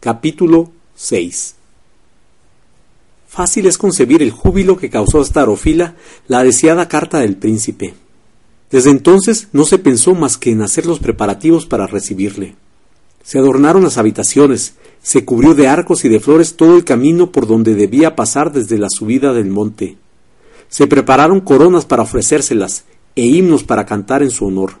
Capítulo 6 Fácil es concebir el júbilo que causó a Starofila la deseada carta del príncipe. Desde entonces no se pensó más que en hacer los preparativos para recibirle. Se adornaron las habitaciones, se cubrió de arcos y de flores todo el camino por donde debía pasar desde la subida del monte. Se prepararon coronas para ofrecérselas e himnos para cantar en su honor.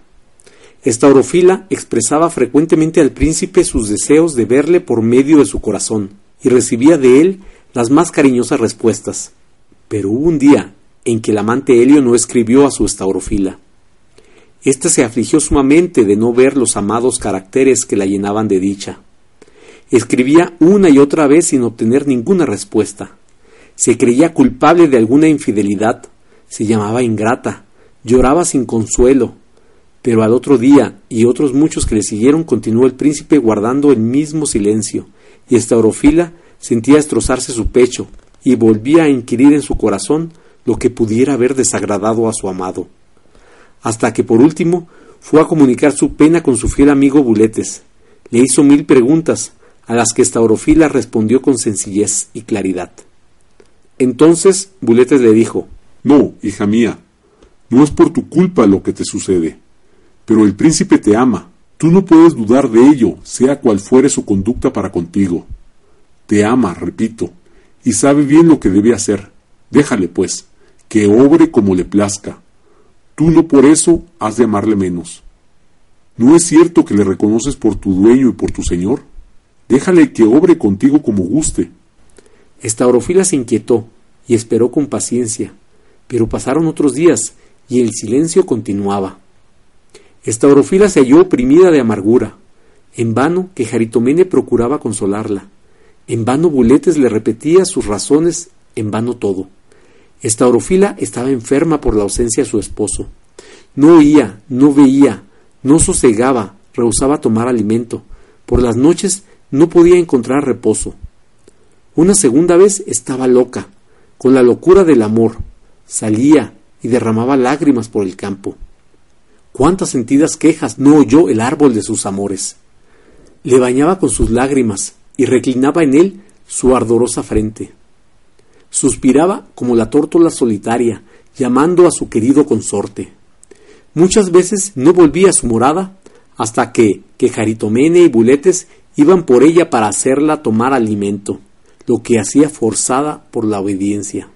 Esta orofila expresaba frecuentemente al príncipe sus deseos de verle por medio de su corazón, y recibía de él las más cariñosas respuestas. Pero hubo un día en que el amante Helio no escribió a su estaurofila. Ésta se afligió sumamente de no ver los amados caracteres que la llenaban de dicha. Escribía una y otra vez sin obtener ninguna respuesta. Se creía culpable de alguna infidelidad, se llamaba ingrata, lloraba sin consuelo, pero al otro día y otros muchos que le siguieron continuó el príncipe guardando el mismo silencio, y esta orofila sentía destrozarse su pecho, y volvía a inquirir en su corazón lo que pudiera haber desagradado a su amado. Hasta que por último fue a comunicar su pena con su fiel amigo Buletes. Le hizo mil preguntas, a las que esta orofila respondió con sencillez y claridad. Entonces Buletes le dijo No, hija mía, no es por tu culpa lo que te sucede. Pero el príncipe te ama. Tú no puedes dudar de ello, sea cual fuere su conducta para contigo. Te ama, repito, y sabe bien lo que debe hacer. Déjale, pues, que obre como le plazca. Tú no por eso has de amarle menos. ¿No es cierto que le reconoces por tu dueño y por tu señor? Déjale que obre contigo como guste. Estaurofila se inquietó y esperó con paciencia, pero pasaron otros días y el silencio continuaba. Estaurofila se halló oprimida de amargura. En vano que Jaritomene procuraba consolarla. En vano Buletes le repetía sus razones, en vano todo. Estaurofila estaba enferma por la ausencia de su esposo. No oía, no veía, no sosegaba, rehusaba tomar alimento. Por las noches no podía encontrar reposo. Una segunda vez estaba loca, con la locura del amor. Salía, y derramaba lágrimas por el campo. Cuántas sentidas quejas no oyó el árbol de sus amores. Le bañaba con sus lágrimas y reclinaba en él su ardorosa frente. Suspiraba como la tórtola solitaria, llamando a su querido consorte. Muchas veces no volvía a su morada hasta que, que Jaritomene y Buletes iban por ella para hacerla tomar alimento, lo que hacía forzada por la obediencia.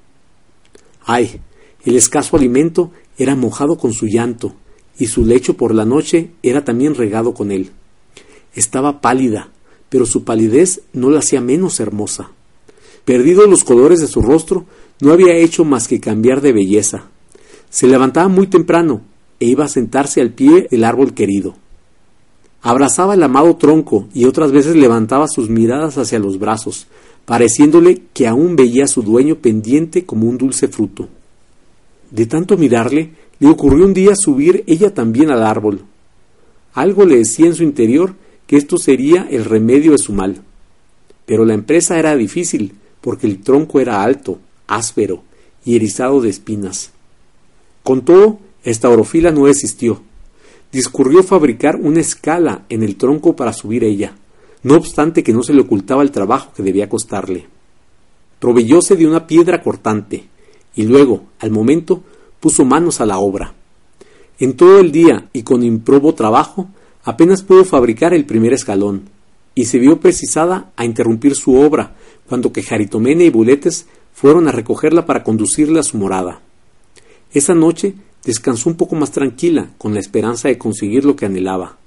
Ay, el escaso alimento era mojado con su llanto, y su lecho por la noche era también regado con él. Estaba pálida, pero su palidez no la hacía menos hermosa. Perdidos los colores de su rostro, no había hecho más que cambiar de belleza. Se levantaba muy temprano e iba a sentarse al pie del árbol querido. Abrazaba el amado tronco y otras veces levantaba sus miradas hacia los brazos, pareciéndole que aún veía a su dueño pendiente como un dulce fruto. De tanto mirarle, le ocurrió un día subir ella también al árbol. Algo le decía en su interior que esto sería el remedio de su mal. Pero la empresa era difícil, porque el tronco era alto, áspero y erizado de espinas. Con todo, esta orofila no existió. Discurrió fabricar una escala en el tronco para subir ella, no obstante que no se le ocultaba el trabajo que debía costarle. Proveyóse de una piedra cortante, y luego, al momento, puso manos a la obra. En todo el día y con improbo trabajo, apenas pudo fabricar el primer escalón, y se vio precisada a interrumpir su obra cuando que Jaritomene y Buletes fueron a recogerla para conducirla a su morada. Esa noche descansó un poco más tranquila, con la esperanza de conseguir lo que anhelaba.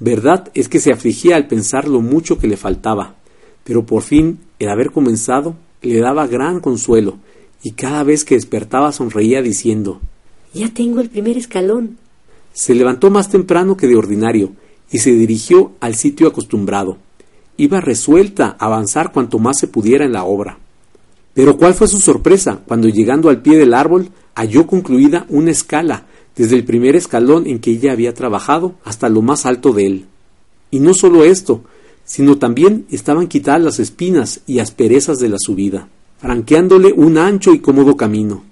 Verdad es que se afligía al pensar lo mucho que le faltaba, pero por fin el haber comenzado le daba gran consuelo, y cada vez que despertaba sonreía diciendo Ya tengo el primer escalón. Se levantó más temprano que de ordinario y se dirigió al sitio acostumbrado. Iba resuelta a avanzar cuanto más se pudiera en la obra. Pero cuál fue su sorpresa cuando llegando al pie del árbol halló concluida una escala desde el primer escalón en que ella había trabajado hasta lo más alto de él. Y no solo esto, sino también estaban quitadas las espinas y asperezas de la subida franqueándole un ancho y cómodo camino.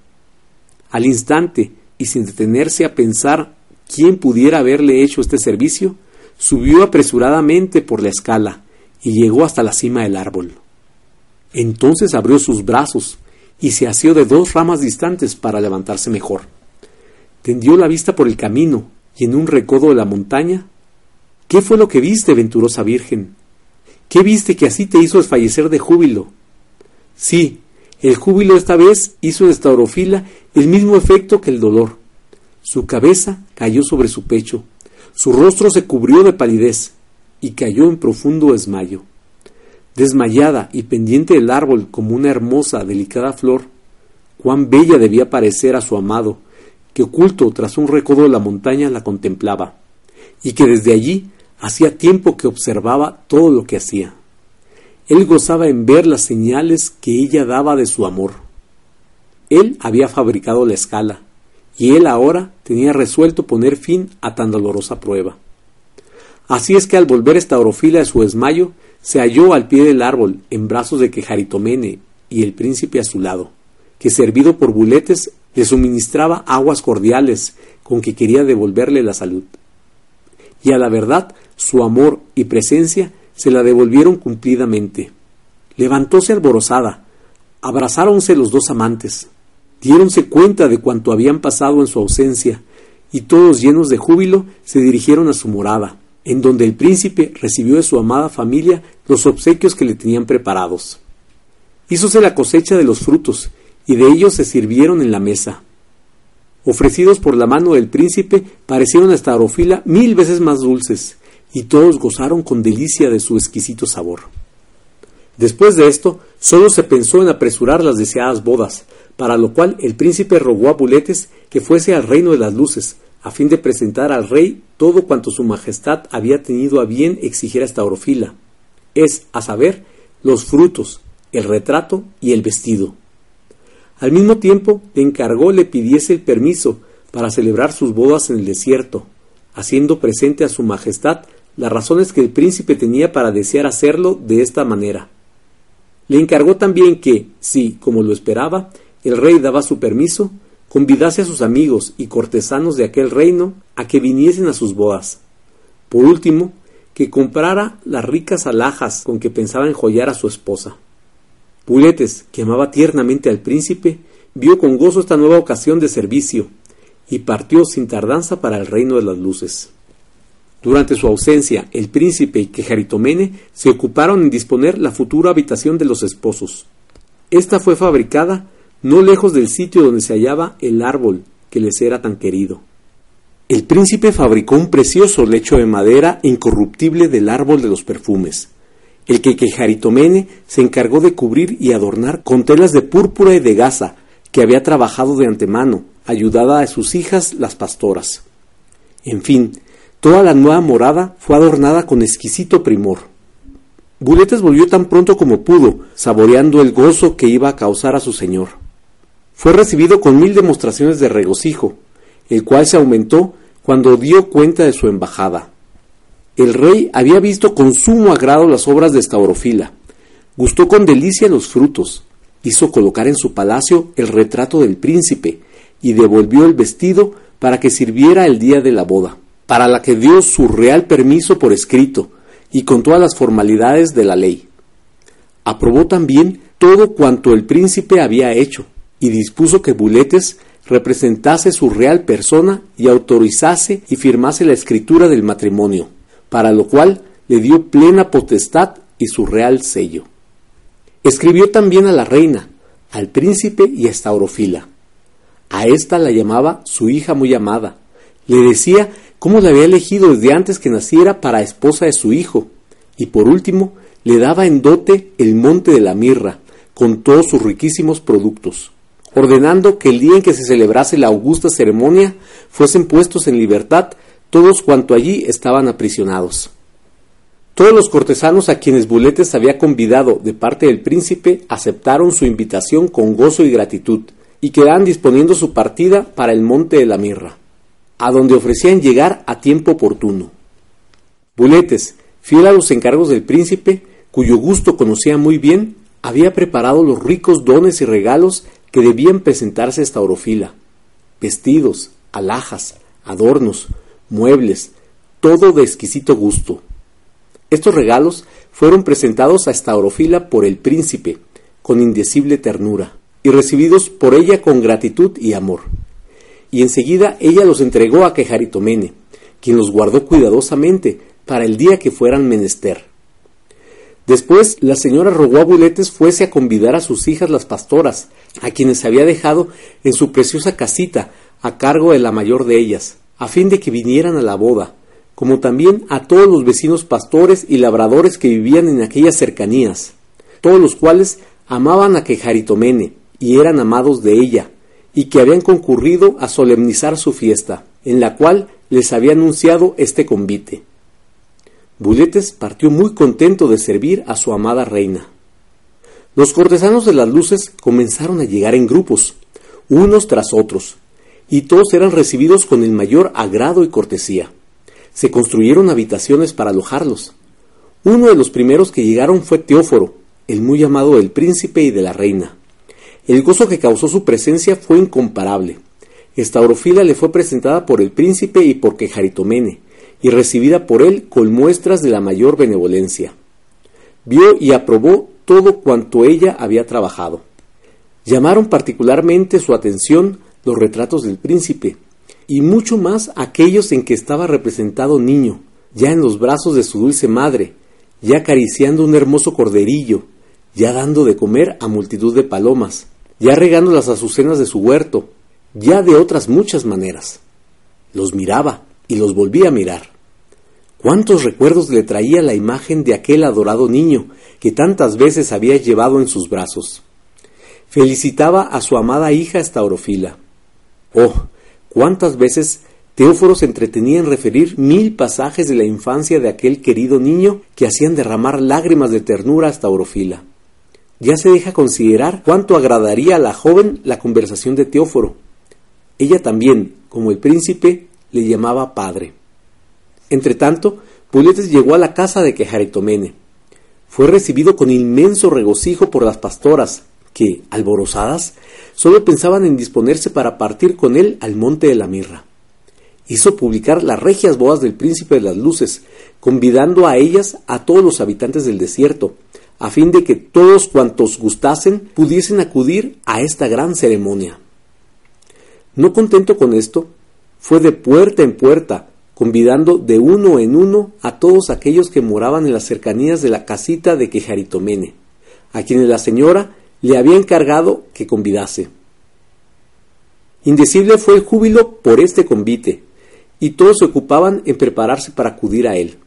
Al instante, y sin detenerse a pensar quién pudiera haberle hecho este servicio, subió apresuradamente por la escala y llegó hasta la cima del árbol. Entonces abrió sus brazos y se asió de dos ramas distantes para levantarse mejor. Tendió la vista por el camino y en un recodo de la montaña. ¿Qué fue lo que viste, venturosa Virgen? ¿Qué viste que así te hizo desfallecer de júbilo? Sí, el júbilo esta vez hizo de Staurofila el mismo efecto que el dolor. Su cabeza cayó sobre su pecho, su rostro se cubrió de palidez y cayó en profundo desmayo. Desmayada y pendiente del árbol como una hermosa, delicada flor, cuán bella debía parecer a su amado, que oculto tras un recodo de la montaña la contemplaba, y que desde allí hacía tiempo que observaba todo lo que hacía. Él gozaba en ver las señales que ella daba de su amor. Él había fabricado la escala, y él ahora tenía resuelto poner fin a tan dolorosa prueba. Así es que al volver esta orofila de su desmayo, se halló al pie del árbol, en brazos de Quejaritomene y el príncipe a su lado, que servido por buletes le suministraba aguas cordiales con que quería devolverle la salud. Y a la verdad, su amor y presencia se la devolvieron cumplidamente. Levantóse alborozada, abrazáronse los dos amantes, diéronse cuenta de cuanto habían pasado en su ausencia, y todos llenos de júbilo se dirigieron a su morada, en donde el príncipe recibió de su amada familia los obsequios que le tenían preparados. Hízose la cosecha de los frutos, y de ellos se sirvieron en la mesa. Ofrecidos por la mano del príncipe, parecieron a Starofila mil veces más dulces, y todos gozaron con delicia de su exquisito sabor. Después de esto, sólo se pensó en apresurar las deseadas bodas, para lo cual el príncipe rogó a Buletes que fuese al reino de las luces, a fin de presentar al rey todo cuanto su majestad había tenido a bien exigir a Staurofila, es, a saber, los frutos, el retrato y el vestido. Al mismo tiempo le encargó le pidiese el permiso para celebrar sus bodas en el desierto, haciendo presente a su majestad las razones que el príncipe tenía para desear hacerlo de esta manera. Le encargó también que, si, como lo esperaba, el rey daba su permiso, convidase a sus amigos y cortesanos de aquel reino a que viniesen a sus bodas. Por último, que comprara las ricas alhajas con que pensaba enjollar a su esposa. Puletes, que amaba tiernamente al príncipe, vio con gozo esta nueva ocasión de servicio y partió sin tardanza para el reino de las luces. Durante su ausencia, el príncipe y Quejaritomene se ocuparon en disponer la futura habitación de los esposos. Esta fue fabricada no lejos del sitio donde se hallaba el árbol que les era tan querido. El príncipe fabricó un precioso lecho de madera incorruptible del árbol de los perfumes, el que Quejaritomene se encargó de cubrir y adornar con telas de púrpura y de gasa que había trabajado de antemano, ayudada a sus hijas las pastoras. En fin, toda la nueva morada fue adornada con exquisito primor. Buletes volvió tan pronto como pudo, saboreando el gozo que iba a causar a su señor. Fue recibido con mil demostraciones de regocijo, el cual se aumentó cuando dio cuenta de su embajada. El rey había visto con sumo agrado las obras de Estaurofila, gustó con delicia los frutos, hizo colocar en su palacio el retrato del príncipe y devolvió el vestido para que sirviera el día de la boda, para la que dio su real permiso por escrito y con todas las formalidades de la ley. Aprobó también todo cuanto el príncipe había hecho y dispuso que Buletes representase su real persona y autorizase y firmase la escritura del matrimonio para lo cual le dio plena potestad y su real sello. Escribió también a la reina, al príncipe y a Staurofila. A ésta la llamaba su hija muy amada. Le decía cómo la había elegido desde antes que naciera para esposa de su hijo, y por último le daba en dote el monte de la mirra, con todos sus riquísimos productos, ordenando que el día en que se celebrase la augusta ceremonia fuesen puestos en libertad todos cuanto allí estaban aprisionados. Todos los cortesanos a quienes Buletes había convidado de parte del príncipe aceptaron su invitación con gozo y gratitud, y quedaban disponiendo su partida para el monte de la mirra, a donde ofrecían llegar a tiempo oportuno. Buletes, fiel a los encargos del príncipe, cuyo gusto conocía muy bien, había preparado los ricos dones y regalos que debían presentarse a esta orofila, vestidos, alhajas, adornos, muebles, todo de exquisito gusto. Estos regalos fueron presentados a Estaurofila por el príncipe, con indecible ternura, y recibidos por ella con gratitud y amor. Y enseguida ella los entregó a Quejaritomene, quien los guardó cuidadosamente para el día que fueran menester. Después la señora rogó a Buletes fuese a convidar a sus hijas las pastoras, a quienes había dejado en su preciosa casita a cargo de la mayor de ellas, a fin de que vinieran a la boda, como también a todos los vecinos pastores y labradores que vivían en aquellas cercanías, todos los cuales amaban a Quejaritomene y eran amados de ella, y que habían concurrido a solemnizar su fiesta, en la cual les había anunciado este convite. Buletes partió muy contento de servir a su amada reina. Los cortesanos de las luces comenzaron a llegar en grupos, unos tras otros, y todos eran recibidos con el mayor agrado y cortesía. Se construyeron habitaciones para alojarlos. Uno de los primeros que llegaron fue Teóforo, el muy amado del príncipe y de la reina. El gozo que causó su presencia fue incomparable. Estaurofila le fue presentada por el príncipe y por Quejaritomene, y recibida por él con muestras de la mayor benevolencia. Vio y aprobó todo cuanto ella había trabajado. Llamaron particularmente su atención los retratos del príncipe, y mucho más aquellos en que estaba representado niño, ya en los brazos de su dulce madre, ya acariciando un hermoso corderillo, ya dando de comer a multitud de palomas, ya regando las azucenas de su huerto, ya de otras muchas maneras. Los miraba y los volvía a mirar. Cuántos recuerdos le traía la imagen de aquel adorado niño que tantas veces había llevado en sus brazos. Felicitaba a su amada hija Estaurofila. Oh, cuántas veces Teóforo se entretenía en referir mil pasajes de la infancia de aquel querido niño que hacían derramar lágrimas de ternura a Estaurofila. Ya se deja considerar cuánto agradaría a la joven la conversación de Teóforo. Ella también, como el príncipe, le llamaba padre. Entretanto, Puletes llegó a la casa de Quejaritomene. Fue recibido con inmenso regocijo por las pastoras, que, alborozadas, solo pensaban en disponerse para partir con él al monte de la mirra. Hizo publicar las regias bodas del príncipe de las luces, convidando a ellas a todos los habitantes del desierto, a fin de que todos cuantos gustasen pudiesen acudir a esta gran ceremonia. No contento con esto, fue de puerta en puerta, convidando de uno en uno a todos aquellos que moraban en las cercanías de la casita de Quejaritomene, a quienes la señora le había encargado que convidase. Indecible fue el júbilo por este convite, y todos se ocupaban en prepararse para acudir a él.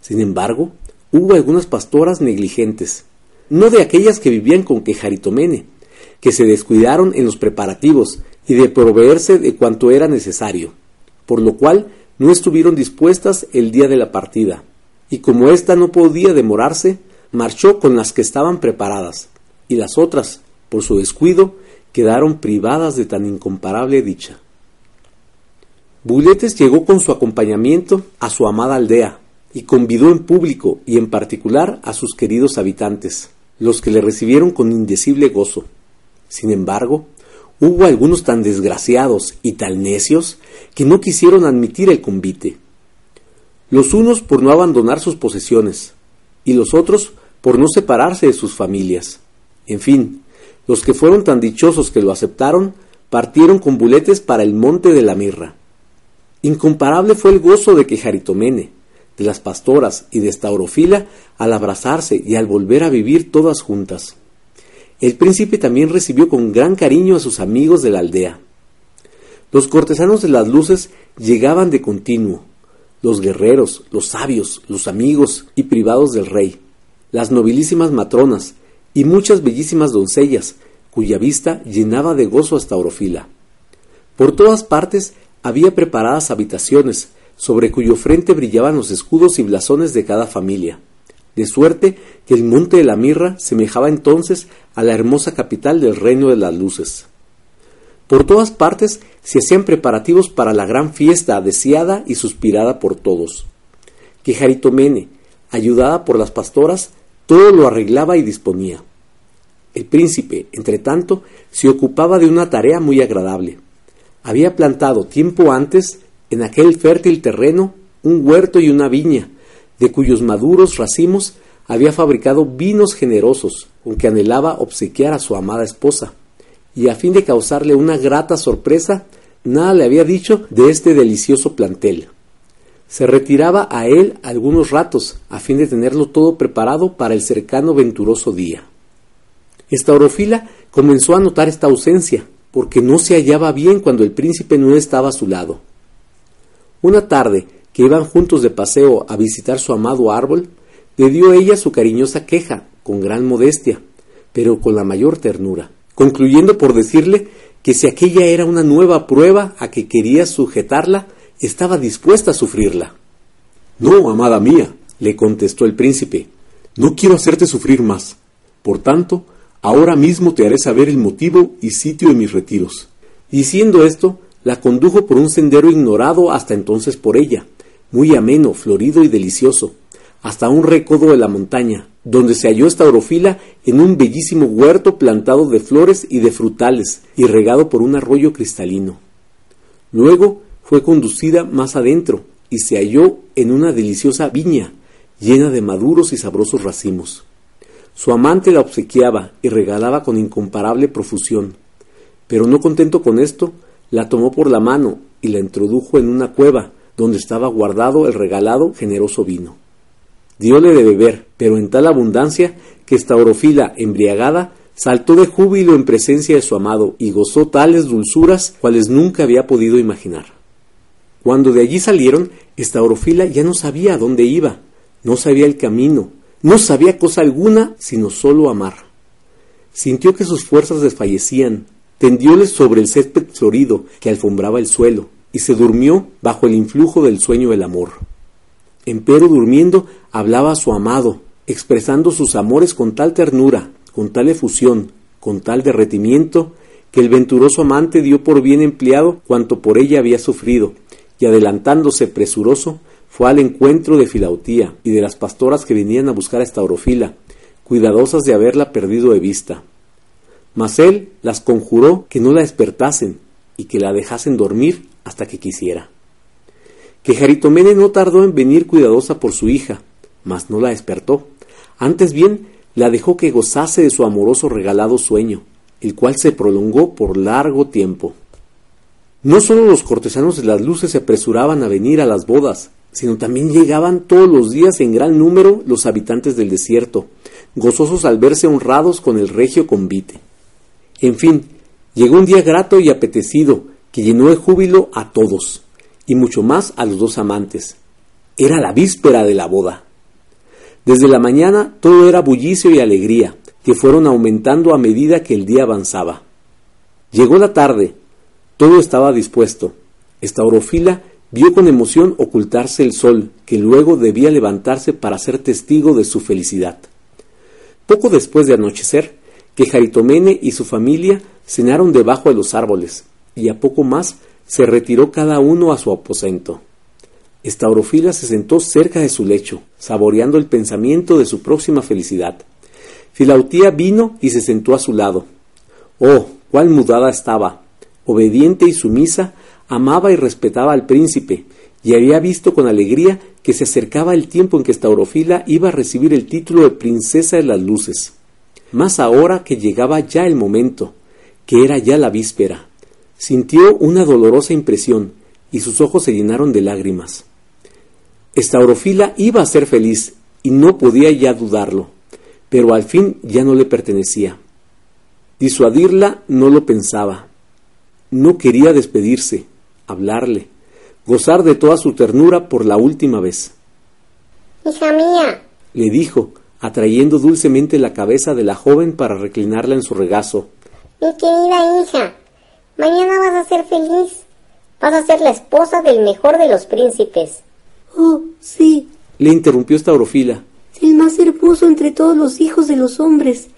Sin embargo, hubo algunas pastoras negligentes, no de aquellas que vivían con Quejaritomene, que se descuidaron en los preparativos y de proveerse de cuanto era necesario, por lo cual no estuvieron dispuestas el día de la partida, y como ésta no podía demorarse, marchó con las que estaban preparadas, y las otras, por su descuido, quedaron privadas de tan incomparable dicha. Buletes llegó con su acompañamiento a su amada aldea, y convidó en público y en particular a sus queridos habitantes, los que le recibieron con indecible gozo. Sin embargo, hubo algunos tan desgraciados y tan necios que no quisieron admitir el convite. Los unos por no abandonar sus posesiones, y los otros por no separarse de sus familias. En fin, los que fueron tan dichosos que lo aceptaron, partieron con buletes para el monte de la mirra. Incomparable fue el gozo de Quejaritomene, de las pastoras y de Estaurofila al abrazarse y al volver a vivir todas juntas. El príncipe también recibió con gran cariño a sus amigos de la aldea. Los cortesanos de las luces llegaban de continuo, los guerreros, los sabios, los amigos y privados del rey, las nobilísimas matronas y muchas bellísimas doncellas, cuya vista llenaba de gozo hasta Orofila. Por todas partes había preparadas habitaciones, sobre cuyo frente brillaban los escudos y blasones de cada familia de suerte que el monte de la mirra semejaba entonces a la hermosa capital del reino de las luces. Por todas partes se hacían preparativos para la gran fiesta deseada y suspirada por todos. Que Jaritomene, ayudada por las pastoras, todo lo arreglaba y disponía. El príncipe, entre tanto, se ocupaba de una tarea muy agradable. Había plantado tiempo antes, en aquel fértil terreno, un huerto y una viña, de cuyos maduros racimos había fabricado vinos generosos con que anhelaba obsequiar a su amada esposa, y a fin de causarle una grata sorpresa, nada le había dicho de este delicioso plantel. Se retiraba a él algunos ratos, a fin de tenerlo todo preparado para el cercano venturoso día. Estaurofila comenzó a notar esta ausencia, porque no se hallaba bien cuando el príncipe no estaba a su lado. Una tarde, que iban juntos de paseo a visitar su amado árbol, le dio ella su cariñosa queja, con gran modestia, pero con la mayor ternura, concluyendo por decirle que si aquella era una nueva prueba a que quería sujetarla, estaba dispuesta a sufrirla. No, amada mía, le contestó el príncipe, no quiero hacerte sufrir más. Por tanto, ahora mismo te haré saber el motivo y sitio de mis retiros. Diciendo esto, la condujo por un sendero ignorado hasta entonces por ella, muy ameno, florido y delicioso, hasta un recodo de la montaña, donde se halló esta orofila en un bellísimo huerto plantado de flores y de frutales y regado por un arroyo cristalino. Luego fue conducida más adentro y se halló en una deliciosa viña llena de maduros y sabrosos racimos. Su amante la obsequiaba y regalaba con incomparable profusión, pero no contento con esto, la tomó por la mano y la introdujo en una cueva donde estaba guardado el regalado generoso vino. Dióle de beber, pero en tal abundancia que esta orofila embriagada saltó de júbilo en presencia de su amado y gozó tales dulzuras cuales nunca había podido imaginar. Cuando de allí salieron, esta orofila ya no sabía a dónde iba, no sabía el camino, no sabía cosa alguna sino solo amar. Sintió que sus fuerzas desfallecían, tendióles sobre el césped florido que alfombraba el suelo, y se durmió bajo el influjo del sueño del amor. Empero durmiendo hablaba a su amado, expresando sus amores con tal ternura, con tal efusión, con tal derretimiento, que el venturoso amante dio por bien empleado cuanto por ella había sufrido, y adelantándose presuroso, fue al encuentro de Filautía y de las pastoras que venían a buscar a esta orofila, cuidadosas de haberla perdido de vista. Mas él las conjuró que no la despertasen y que la dejasen dormir hasta que quisiera. Que Jaritomene no tardó en venir cuidadosa por su hija, mas no la despertó. Antes bien, la dejó que gozase de su amoroso regalado sueño, el cual se prolongó por largo tiempo. No sólo los cortesanos de las luces se apresuraban a venir a las bodas, sino también llegaban todos los días en gran número los habitantes del desierto, gozosos al verse honrados con el regio convite. En fin, llegó un día grato y apetecido, que llenó de júbilo a todos, y mucho más a los dos amantes. Era la víspera de la boda. Desde la mañana todo era bullicio y alegría, que fueron aumentando a medida que el día avanzaba. Llegó la tarde, todo estaba dispuesto. Esta orofila vio con emoción ocultarse el sol, que luego debía levantarse para ser testigo de su felicidad. Poco después de anochecer, que Jaritomene y su familia cenaron debajo de los árboles, y a poco más se retiró cada uno a su aposento. Esta orofila se sentó cerca de su lecho, saboreando el pensamiento de su próxima felicidad. Filautía vino y se sentó a su lado. Oh, cuál mudada estaba, obediente y sumisa, amaba y respetaba al príncipe, y había visto con alegría que se acercaba el tiempo en que Staurofila iba a recibir el título de princesa de las luces. Más ahora que llegaba ya el momento, que era ya la víspera, sintió una dolorosa impresión y sus ojos se llenaron de lágrimas. Estaurofila iba a ser feliz y no podía ya dudarlo, pero al fin ya no le pertenecía. Disuadirla no lo pensaba. No quería despedirse, hablarle, gozar de toda su ternura por la última vez. Hija mía, le dijo, atrayendo dulcemente la cabeza de la joven para reclinarla en su regazo. Mi querida hija, mañana vas a ser feliz. Vas a ser la esposa del mejor de los príncipes. Oh, sí, le interrumpió esta orofila. El más hermoso entre todos los hijos de los hombres,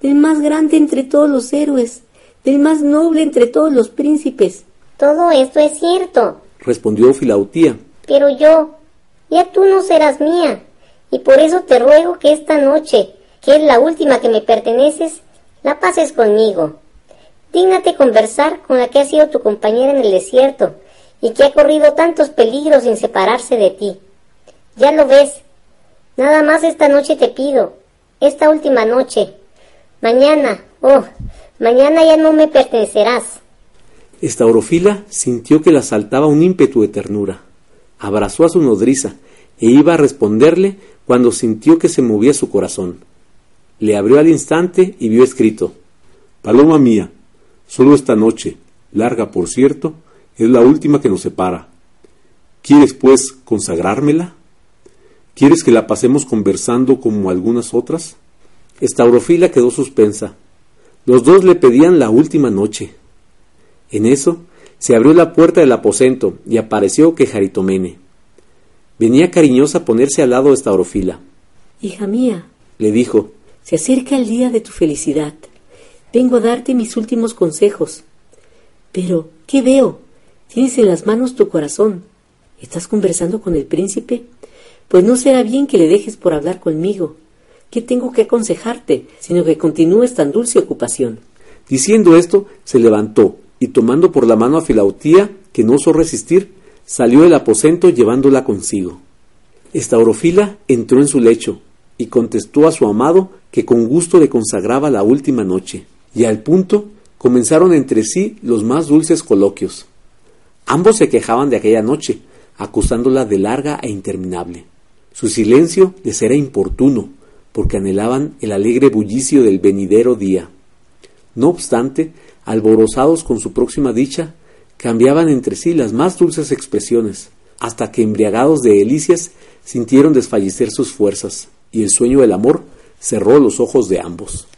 del más grande entre todos los héroes, del más noble entre todos los príncipes. Todo esto es cierto, respondió Filautía. Pero yo, ya tú no serás mía, y por eso te ruego que esta noche, que es la última que me perteneces, la pases conmigo. Dígnate conversar con la que ha sido tu compañera en el desierto y que ha corrido tantos peligros sin separarse de ti. Ya lo ves, Nada más esta noche te pido, esta última noche. Mañana, oh, mañana ya no me pertenecerás. Estaurofila sintió que la asaltaba un ímpetu de ternura. Abrazó a su nodriza e iba a responderle cuando sintió que se movía su corazón. Le abrió al instante y vio escrito Paloma mía, solo esta noche, larga por cierto, es la última que nos separa. ¿Quieres, pues, consagrármela? ¿Quieres que la pasemos conversando como algunas otras? Estaurofila quedó suspensa. Los dos le pedían la última noche. En eso se abrió la puerta del aposento y apareció Quejaritomene. Venía cariñosa a ponerse al lado de Estaurofila. Hija mía, le dijo, se acerca el día de tu felicidad. Vengo a darte mis últimos consejos. Pero, ¿qué veo? Tienes en las manos tu corazón. ¿Estás conversando con el príncipe? Pues no será bien que le dejes por hablar conmigo. ¿Qué tengo que aconsejarte, sino que continúes tan dulce ocupación? Diciendo esto, se levantó y tomando por la mano a Filautía, que no osó resistir, salió del aposento llevándola consigo. Estaurofila entró en su lecho y contestó a su amado que con gusto le consagraba la última noche, y al punto comenzaron entre sí los más dulces coloquios. Ambos se quejaban de aquella noche, acusándola de larga e interminable. Su silencio les era importuno, porque anhelaban el alegre bullicio del venidero día. No obstante, alborozados con su próxima dicha, cambiaban entre sí las más dulces expresiones, hasta que embriagados de delicias sintieron desfallecer sus fuerzas, y el sueño del amor cerró los ojos de ambos.